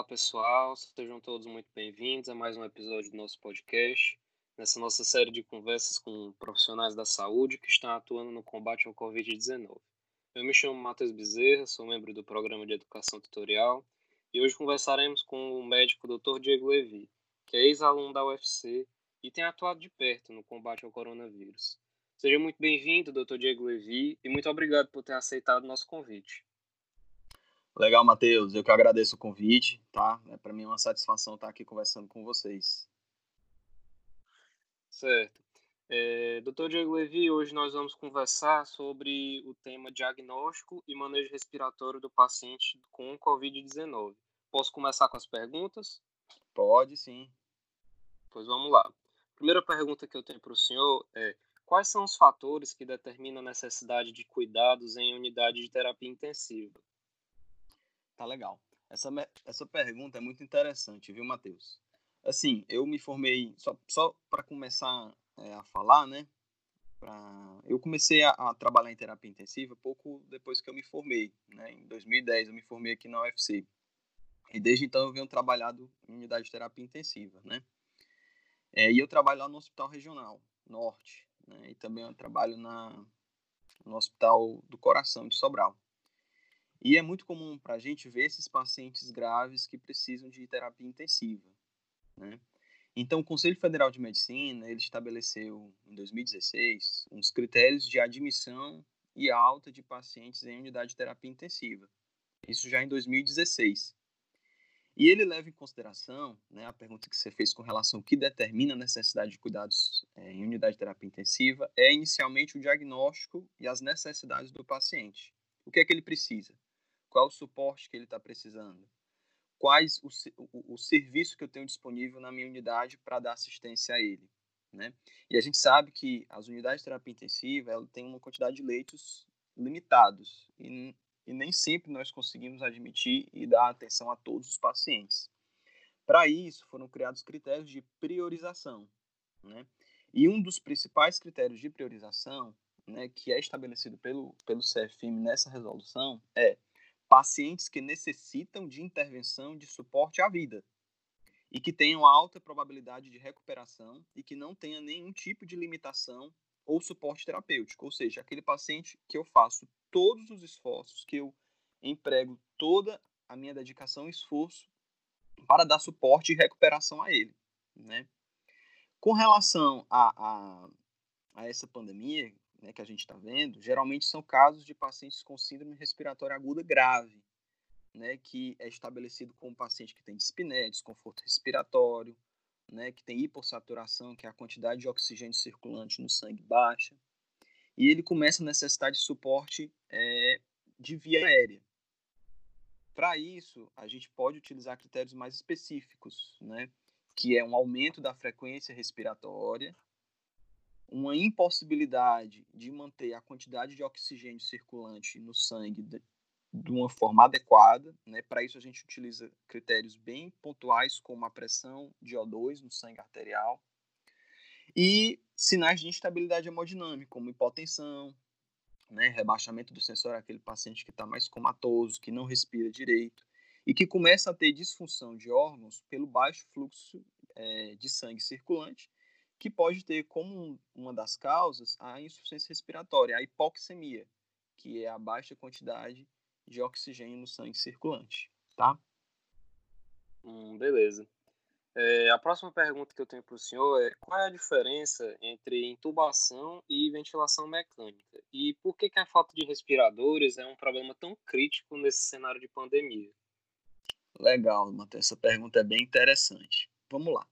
Olá, pessoal. Sejam todos muito bem-vindos a mais um episódio do nosso podcast. Nessa nossa série de conversas com profissionais da saúde que estão atuando no combate ao Covid-19. Eu me chamo Matheus Bezerra, sou membro do programa de educação tutorial e hoje conversaremos com o médico Dr. Diego Levi, que é ex-aluno da UFC e tem atuado de perto no combate ao coronavírus. Seja muito bem-vindo, Dr. Diego Levi, e muito obrigado por ter aceitado o nosso convite. Legal, Matheus. Eu que agradeço o convite, tá? É para mim uma satisfação estar aqui conversando com vocês. Certo. É, Doutor Diego Levi, hoje nós vamos conversar sobre o tema diagnóstico e manejo respiratório do paciente com Covid-19. Posso começar com as perguntas? Pode, sim. Pois vamos lá. A primeira pergunta que eu tenho para o senhor é: quais são os fatores que determinam a necessidade de cuidados em unidade de terapia intensiva? Tá legal. Essa, essa pergunta é muito interessante, viu, Matheus? Assim, eu me formei, só, só para começar é, a falar, né? Pra, eu comecei a, a, trabalhar em terapia intensiva pouco depois que eu me formei, né? Em 2010 eu me formei aqui na UFC. E desde então eu venho trabalhado em unidade de terapia intensiva, né? É, e eu trabalho lá no Hospital Regional Norte, né? E também eu trabalho na, no Hospital do Coração de Sobral. E é muito comum para a gente ver esses pacientes graves que precisam de terapia intensiva. Né? Então, o Conselho Federal de Medicina ele estabeleceu em 2016 uns critérios de admissão e alta de pacientes em unidade de terapia intensiva. Isso já em 2016. E ele leva em consideração né, a pergunta que você fez com relação ao que determina a necessidade de cuidados é, em unidade de terapia intensiva é inicialmente o diagnóstico e as necessidades do paciente. O que é que ele precisa? Qual o suporte que ele está precisando, quais o, o, o, serviço que eu tenho disponível na minha unidade para dar assistência a ele. Né? E a gente sabe que as unidades de terapia intensiva tem uma quantidade de leitos limitados e, e nem sempre nós conseguimos admitir e dar atenção a todos os pacientes. Para isso, foram criados critérios de priorização. Né? E um dos principais critérios de priorização, né, que é estabelecido pelo, pelo CFM nessa resolução, é pacientes que necessitam de intervenção de suporte à vida e que tenham alta probabilidade de recuperação e que não tenha nenhum tipo de limitação ou suporte terapêutico, ou seja, aquele paciente que eu faço todos os esforços, que eu emprego toda a minha dedicação e esforço para dar suporte e recuperação a ele, né? Com relação a, a, a essa pandemia, né, que a gente está vendo, geralmente são casos de pacientes com síndrome respiratória aguda grave, né, que é estabelecido como paciente que tem dispneia, desconforto respiratório, né, que tem hipossaturação, que é a quantidade de oxigênio circulante no sangue baixa, e ele começa a necessitar de suporte é, de via aérea. Para isso, a gente pode utilizar critérios mais específicos, né, que é um aumento da frequência respiratória, uma impossibilidade de manter a quantidade de oxigênio circulante no sangue de, de uma forma adequada. Né? Para isso, a gente utiliza critérios bem pontuais, como a pressão de O2 no sangue arterial e sinais de instabilidade hemodinâmica, como hipotensão, né? rebaixamento do sensor aquele paciente que está mais comatoso, que não respira direito e que começa a ter disfunção de órgãos pelo baixo fluxo é, de sangue circulante que pode ter como uma das causas a insuficiência respiratória, a hipoxemia, que é a baixa quantidade de oxigênio no sangue circulante, tá? Hum, beleza. É, a próxima pergunta que eu tenho para o senhor é qual é a diferença entre intubação e ventilação mecânica? E por que, que a falta de respiradores é um problema tão crítico nesse cenário de pandemia? Legal, Matheus. Essa pergunta é bem interessante. Vamos lá.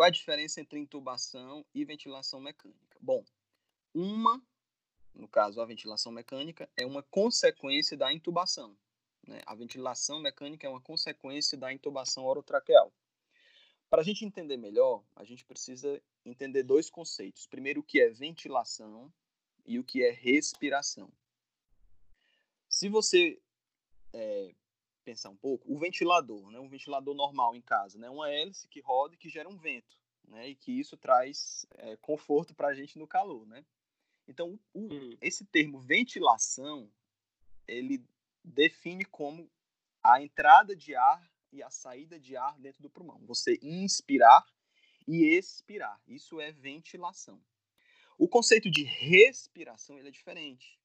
Qual é a diferença entre intubação e ventilação mecânica? Bom, uma, no caso a ventilação mecânica, é uma consequência da intubação. Né? A ventilação mecânica é uma consequência da intubação orotraqueal. Para a gente entender melhor, a gente precisa entender dois conceitos. Primeiro, o que é ventilação e o que é respiração. Se você é, pensar um pouco, o ventilador, né, um ventilador normal em casa, né, uma hélice que roda e que gera um vento, né, e que isso traz é, conforto para a gente no calor, né. Então, o, hum. esse termo ventilação, ele define como a entrada de ar e a saída de ar dentro do pulmão. Você inspirar e expirar. Isso é ventilação. O conceito de respiração ele é diferente.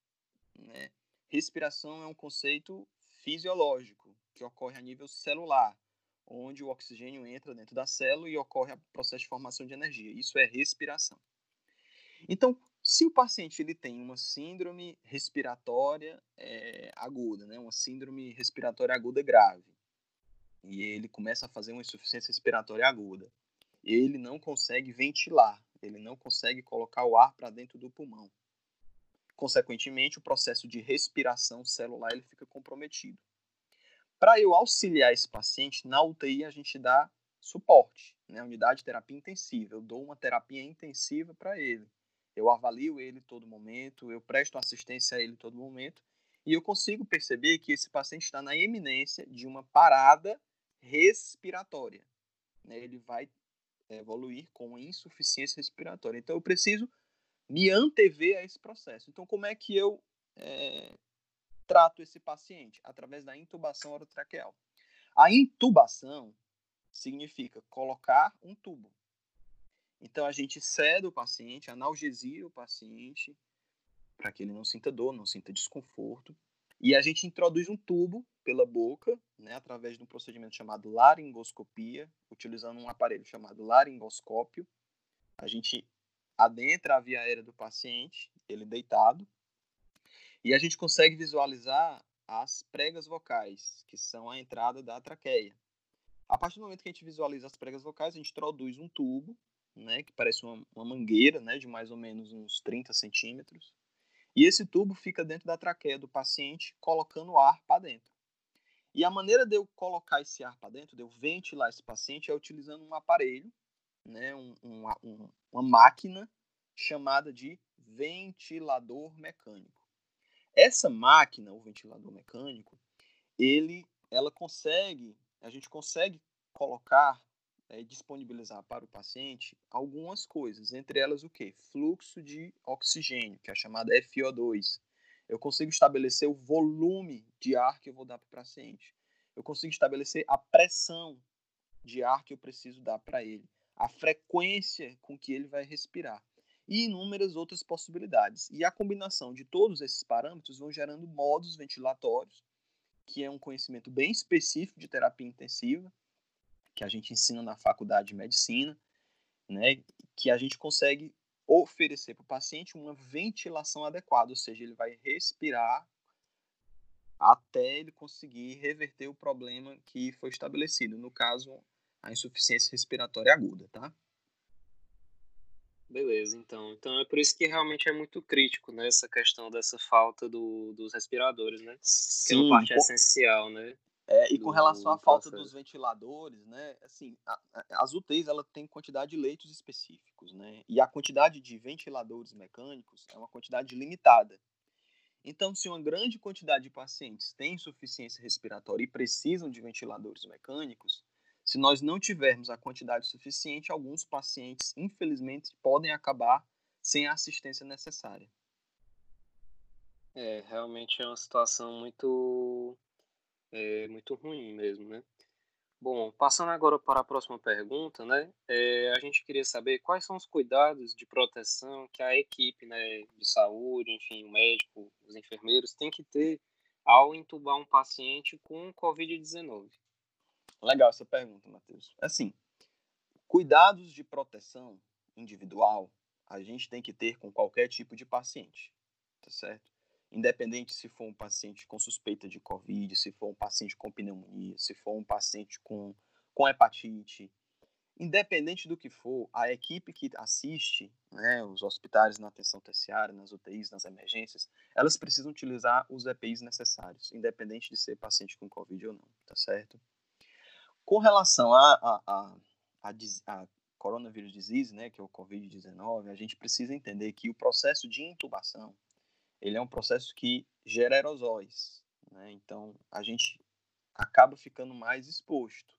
Né? Respiração é um conceito fisiológico que ocorre a nível celular, onde o oxigênio entra dentro da célula e ocorre o processo de formação de energia. Isso é respiração. Então, se o paciente ele tem uma síndrome respiratória é, aguda, né, uma síndrome respiratória aguda grave, e ele começa a fazer uma insuficiência respiratória aguda, ele não consegue ventilar, ele não consegue colocar o ar para dentro do pulmão. Consequentemente, o processo de respiração celular ele fica comprometido. Para eu auxiliar esse paciente, na UTI a gente dá suporte, né? Unidade de terapia intensiva. Eu dou uma terapia intensiva para ele. Eu avalio ele todo momento, eu presto assistência a ele todo momento e eu consigo perceber que esse paciente está na iminência de uma parada respiratória. Né? Ele vai evoluir com insuficiência respiratória. Então eu preciso me antever a esse processo. Então como é que eu é, trato esse paciente? Através da intubação orotraqueal. A intubação significa colocar um tubo. Então a gente cede o paciente, analgesia o paciente para que ele não sinta dor, não sinta desconforto. E a gente introduz um tubo pela boca, né, através de um procedimento chamado laringoscopia, utilizando um aparelho chamado laringoscópio. A gente adentra a via aérea do paciente, ele deitado, e a gente consegue visualizar as pregas vocais, que são a entrada da traqueia. A partir do momento que a gente visualiza as pregas vocais, a gente introduz um tubo, né, que parece uma, uma mangueira, né, de mais ou menos uns 30 centímetros, e esse tubo fica dentro da traqueia do paciente, colocando ar para dentro. E a maneira de eu colocar esse ar para dentro, de eu ventilar esse paciente, é utilizando um aparelho, né, um, um, uma máquina chamada de ventilador mecânico. Essa máquina, o ventilador mecânico, ele, ela consegue, a gente consegue colocar, é, disponibilizar para o paciente algumas coisas, entre elas o que? Fluxo de oxigênio, que é chamada FO2. Eu consigo estabelecer o volume de ar que eu vou dar para o paciente. Eu consigo estabelecer a pressão de ar que eu preciso dar para ele, a frequência com que ele vai respirar e inúmeras outras possibilidades. E a combinação de todos esses parâmetros vão gerando modos ventilatórios, que é um conhecimento bem específico de terapia intensiva, que a gente ensina na faculdade de medicina, né, que a gente consegue oferecer para o paciente uma ventilação adequada, ou seja, ele vai respirar até ele conseguir reverter o problema que foi estabelecido, no caso, a insuficiência respiratória aguda, tá? Beleza, então. Então é por isso que realmente é muito crítico, né? Essa questão dessa falta do, dos respiradores, né? Sim, que é uma parte com... essencial, né? É, e com relação à falta dos ventiladores, né? Assim, a, a, as UTIs ela tem quantidade de leitos específicos, né? E a quantidade de ventiladores mecânicos é uma quantidade limitada. Então, se uma grande quantidade de pacientes tem insuficiência respiratória e precisam de ventiladores mecânicos, se nós não tivermos a quantidade suficiente, alguns pacientes, infelizmente, podem acabar sem a assistência necessária. É, realmente é uma situação muito, é, muito ruim mesmo, né? Bom, passando agora para a próxima pergunta, né? É, a gente queria saber quais são os cuidados de proteção que a equipe né, de saúde, enfim, o médico, os enfermeiros, tem que ter ao entubar um paciente com Covid-19. Legal essa pergunta, Matheus. Assim, cuidados de proteção individual a gente tem que ter com qualquer tipo de paciente, tá certo? Independente se for um paciente com suspeita de Covid, se for um paciente com pneumonia, se for um paciente com, com hepatite, independente do que for, a equipe que assiste, né, os hospitais na atenção terciária, nas UTIs, nas emergências, elas precisam utilizar os EPIs necessários, independente de ser paciente com Covid ou não, tá certo? Com relação a, a, a, a, coronavírus disease, né, que é o COVID-19, a gente precisa entender que o processo de intubação, ele é um processo que gera aerosóis, né? Então, a gente acaba ficando mais exposto.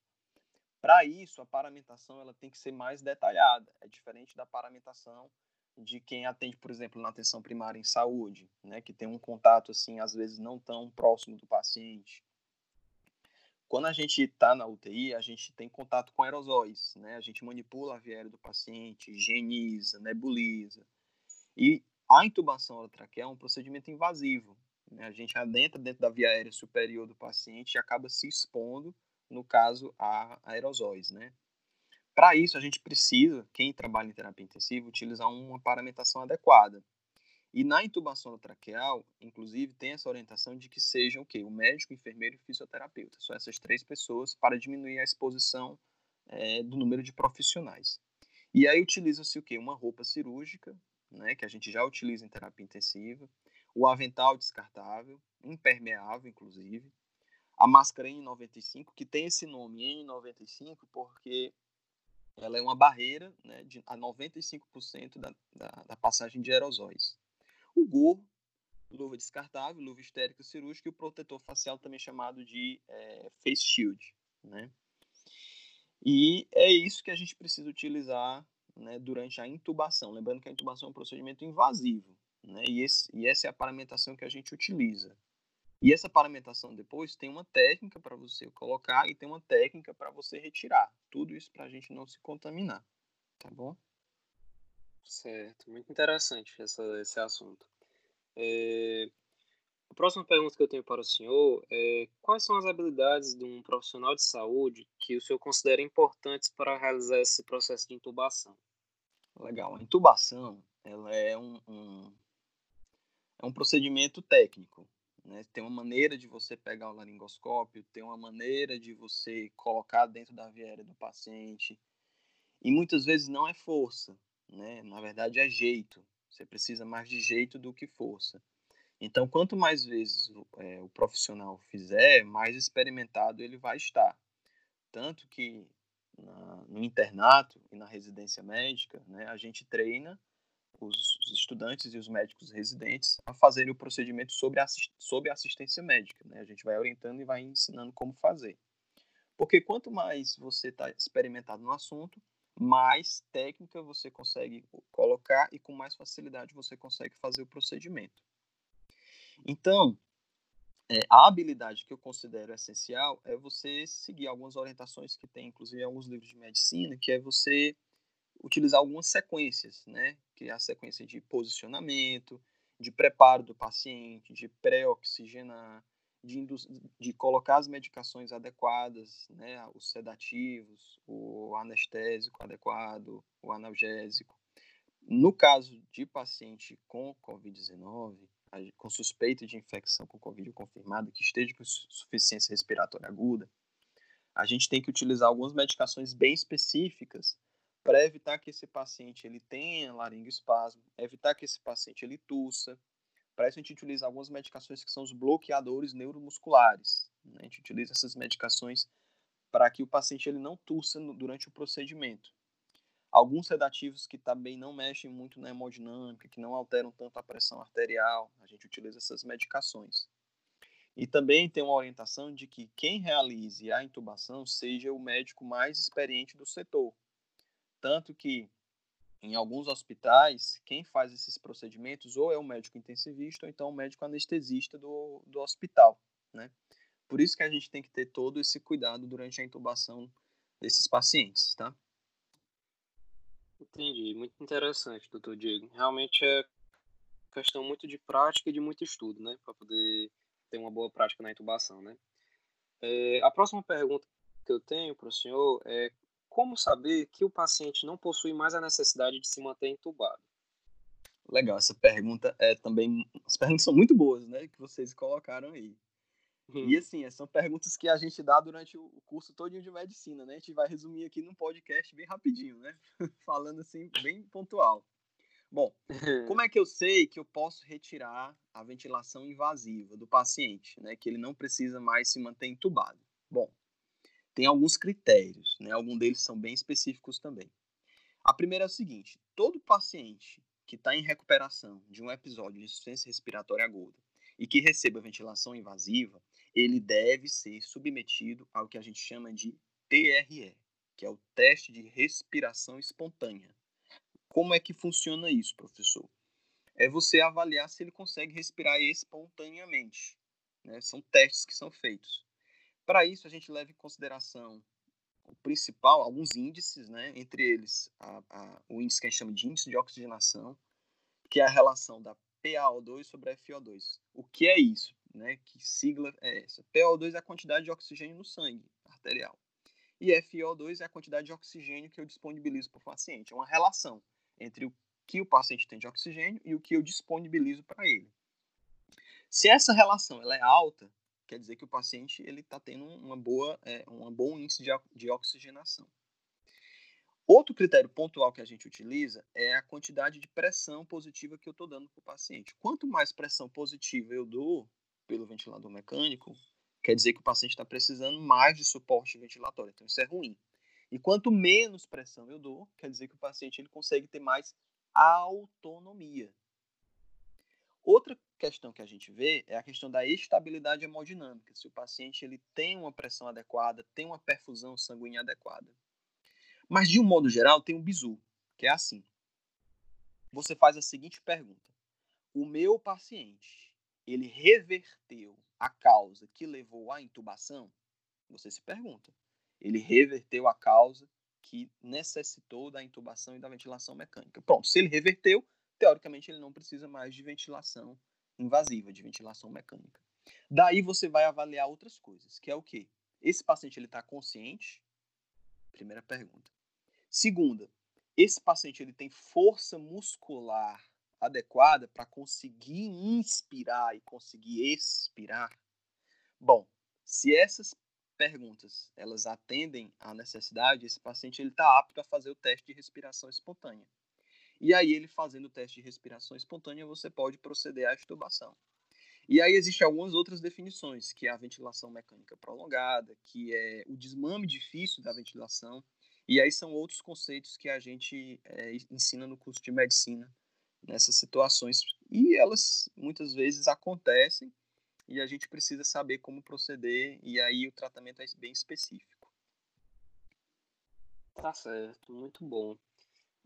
Para isso, a paramentação ela tem que ser mais detalhada. É diferente da paramentação de quem atende, por exemplo, na atenção primária em saúde, né, que tem um contato assim às vezes não tão próximo do paciente. Quando a gente está na UTI, a gente tem contato com aerosóis, né? A gente manipula a via aérea do paciente, higieniza, nebuliza. E a intubação orotraqueal é um procedimento invasivo. Né? A gente adentra dentro da via aérea superior do paciente e acaba se expondo, no caso, a aerosóis, né? Para isso, a gente precisa, quem trabalha em terapia intensiva, utilizar uma paramentação adequada. E na intubação traqueal, inclusive, tem essa orientação de que sejam o quê? O médico, o enfermeiro e o fisioterapeuta. São essas três pessoas para diminuir a exposição é, do número de profissionais. E aí utiliza-se o quê? Uma roupa cirúrgica, né, que a gente já utiliza em terapia intensiva, o avental descartável, impermeável, inclusive, a máscara N95, que tem esse nome N95 porque ela é uma barreira né, de, a 95% da, da, da passagem de aerosóis gorro, luva descartável, luva estérica cirúrgica e o protetor facial também chamado de é, face shield, né? E é isso que a gente precisa utilizar né, durante a intubação. Lembrando que a intubação é um procedimento invasivo, né? E, esse, e essa é a paramentação que a gente utiliza. E essa paramentação depois tem uma técnica para você colocar e tem uma técnica para você retirar. Tudo isso para a gente não se contaminar, tá bom? Certo, muito interessante essa, esse assunto. É, a próxima pergunta que eu tenho para o senhor é quais são as habilidades de um profissional de saúde que o senhor considera importantes para realizar esse processo de intubação? Legal, a intubação ela é um, um é um procedimento técnico. Né? Tem uma maneira de você pegar o laringoscópio, tem uma maneira de você colocar dentro da via aérea do paciente. E muitas vezes não é força, né? Na verdade, é jeito. Você precisa mais de jeito do que força. Então, quanto mais vezes é, o profissional fizer, mais experimentado ele vai estar. Tanto que na, no internato e na residência médica, né, a gente treina os, estudantes e os médicos residentes a fazerem o procedimento sobre, assist, sobre assistência médica. Né? A gente vai orientando e vai ensinando como fazer. Porque quanto mais você está experimentado no assunto, mais técnica você consegue colocar e com mais facilidade você consegue fazer o procedimento. Então, é, a habilidade que eu considero essencial é você seguir algumas orientações que tem, inclusive, em alguns livros de medicina, que é você utilizar algumas sequências, né? Que é a sequência de posicionamento, de preparo do paciente, de pré-oxigenar, de, de colocar as medicações adequadas, né, os sedativos, o anestésico adequado, o analgésico. No caso de paciente com Covid-19, com suspeita de infecção com Covid confirmada, que esteja com suficiência respiratória aguda, a gente tem que utilizar algumas medicações bem específicas para evitar que esse paciente ele tenha laringoespasmo, evitar que esse paciente ele tussa, para isso a gente utiliza algumas medicações que são os bloqueadores neuromusculares. Né? A gente utiliza essas medicações para que o paciente ele não tussa durante o procedimento. Alguns sedativos que também não mexem muito na hemodinâmica, que não alteram tanto a pressão arterial, a gente utiliza essas medicações. E também tem uma orientação de que quem realize a intubação seja o médico mais experiente do setor. Tanto que em alguns hospitais, quem faz esses procedimentos ou é o médico intensivista ou então o médico anestesista do, do hospital, né? Por isso que a gente tem que ter todo esse cuidado durante a intubação desses pacientes, tá? Entendi, muito interessante, doutor Diego. Realmente é questão muito de prática e de muito estudo, né? Para poder ter uma boa prática na intubação, né? É, a próxima pergunta que eu tenho para o senhor é como saber que o paciente não possui mais a necessidade de se manter entubado? Legal, essa pergunta é também. As perguntas são muito boas, né? Que vocês colocaram aí. E assim, são perguntas que a gente dá durante o curso todo de medicina, né? A gente vai resumir aqui num podcast bem rapidinho, né? Falando assim, bem pontual. Bom, como é que eu sei que eu posso retirar a ventilação invasiva do paciente, né? Que ele não precisa mais se manter entubado? Bom, tem alguns critérios, né? Alguns deles são bem específicos também. A primeira é o seguinte: todo paciente que está em recuperação de um episódio de insuficiência respiratória aguda e que receba ventilação invasiva, ele deve ser submetido ao que a gente chama de TRE, que é o teste de respiração espontânea. Como é que funciona isso, professor? É você avaliar se ele consegue respirar espontaneamente. Né? São testes que são feitos. Para isso, a gente leva em consideração o principal, alguns índices, né? entre eles a, a, o índice que a gente chama de índice de oxigenação, que é a relação da PaO2 sobre a FiO2. O que é isso? Né? Que sigla é essa? PaO2 é a quantidade de oxigênio no sangue arterial. E FiO2 é a quantidade de oxigênio que eu disponibilizo para o paciente. É uma relação entre o que o paciente tem de oxigênio e o que eu disponibilizo para ele. Se essa relação ela é alta, quer dizer que o paciente ele está tendo uma boa, é, um bom índice de, de oxigenação. Outro critério pontual que a gente utiliza é a quantidade de pressão positiva que eu estou dando para o paciente. Quanto mais pressão positiva eu dou pelo ventilador mecânico, quer dizer que o paciente está precisando mais de suporte ventilatório. Então, isso é ruim. E quanto menos pressão eu dou, quer dizer que o paciente ele consegue ter mais autonomia. Outra questão que a gente vê é a questão da estabilidade hemodinâmica. Se o paciente ele tem uma pressão adequada, tem uma perfusão sanguínea adequada. Mas, de um modo geral, tem um bizu, que é assim. Você faz a seguinte pergunta. O meu paciente, ele reverteu a causa que levou à intubação? Você se pergunta. Ele reverteu a causa que necessitou da intubação e da ventilação mecânica. Pronto, se ele reverteu, teoricamente ele não precisa mais de ventilação invasiva, de ventilação mecânica. Daí você vai avaliar outras coisas, que é o quê? Esse paciente ele está consciente? Primeira pergunta. Segunda, esse paciente ele tem força muscular adequada para conseguir inspirar e conseguir expirar? Bom, se essas perguntas elas atendem à necessidade, esse paciente ele está apto a fazer o teste de respiração espontânea. E aí, ele fazendo o teste de respiração espontânea, você pode proceder à extubação. E aí existem algumas outras definições, que é a ventilação mecânica prolongada, que é o desmame difícil da ventilação, e aí são outros conceitos que a gente é, ensina no curso de medicina nessas situações. E elas muitas vezes acontecem e a gente precisa saber como proceder, e aí o tratamento é bem específico. Tá certo, muito bom.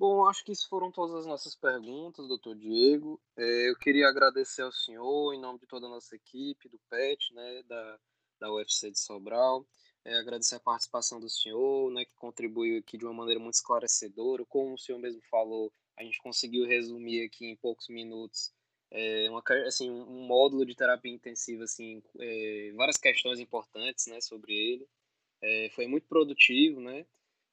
Bom, acho que isso foram todas as nossas perguntas, doutor Diego. É, eu queria agradecer ao senhor, em nome de toda a nossa equipe, do PET, né, da, da UFC de Sobral. É, agradecer a participação do senhor, né, que contribuiu aqui de uma maneira muito esclarecedora. Como o senhor mesmo falou, a gente conseguiu resumir aqui em poucos minutos é, uma, assim, um módulo de terapia intensiva, assim, é, várias questões importantes né, sobre ele. É, foi muito produtivo, né?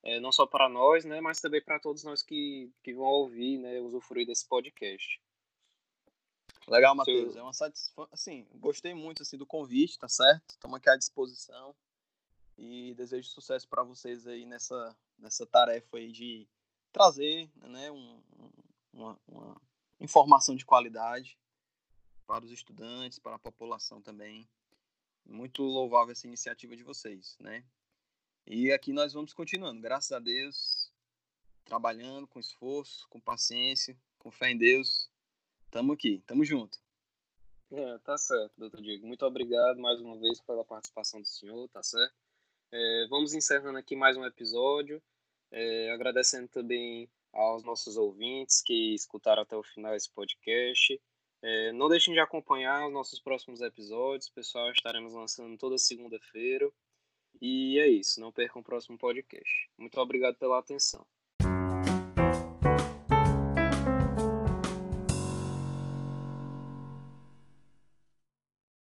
É, não só para nós, né, mas também para todos nós que, que vão ouvir, né, usufruir desse podcast. Legal, Matheus. É uma satisfação. Assim, gostei muito assim, do convite, tá certo? Estamos aqui à disposição e desejo sucesso para vocês aí nessa, nessa tarefa aí de trazer né, um, uma, uma informação de qualidade para os estudantes, para a população também. Muito louvável essa iniciativa de vocês, né? E aqui nós vamos continuando, graças a Deus, trabalhando com esforço, com paciência, com fé em Deus. Tamo aqui, tamo junto. É, tá certo, doutor Diego. Muito obrigado mais uma vez pela participação do senhor, tá certo? É, vamos encerrando aqui mais um episódio, é, agradecendo também aos nossos ouvintes que escutaram até o final esse podcast. É, não deixem de acompanhar os nossos próximos episódios, pessoal. Estaremos lançando toda segunda-feira. E é isso. Não percam o próximo podcast. Muito obrigado pela atenção.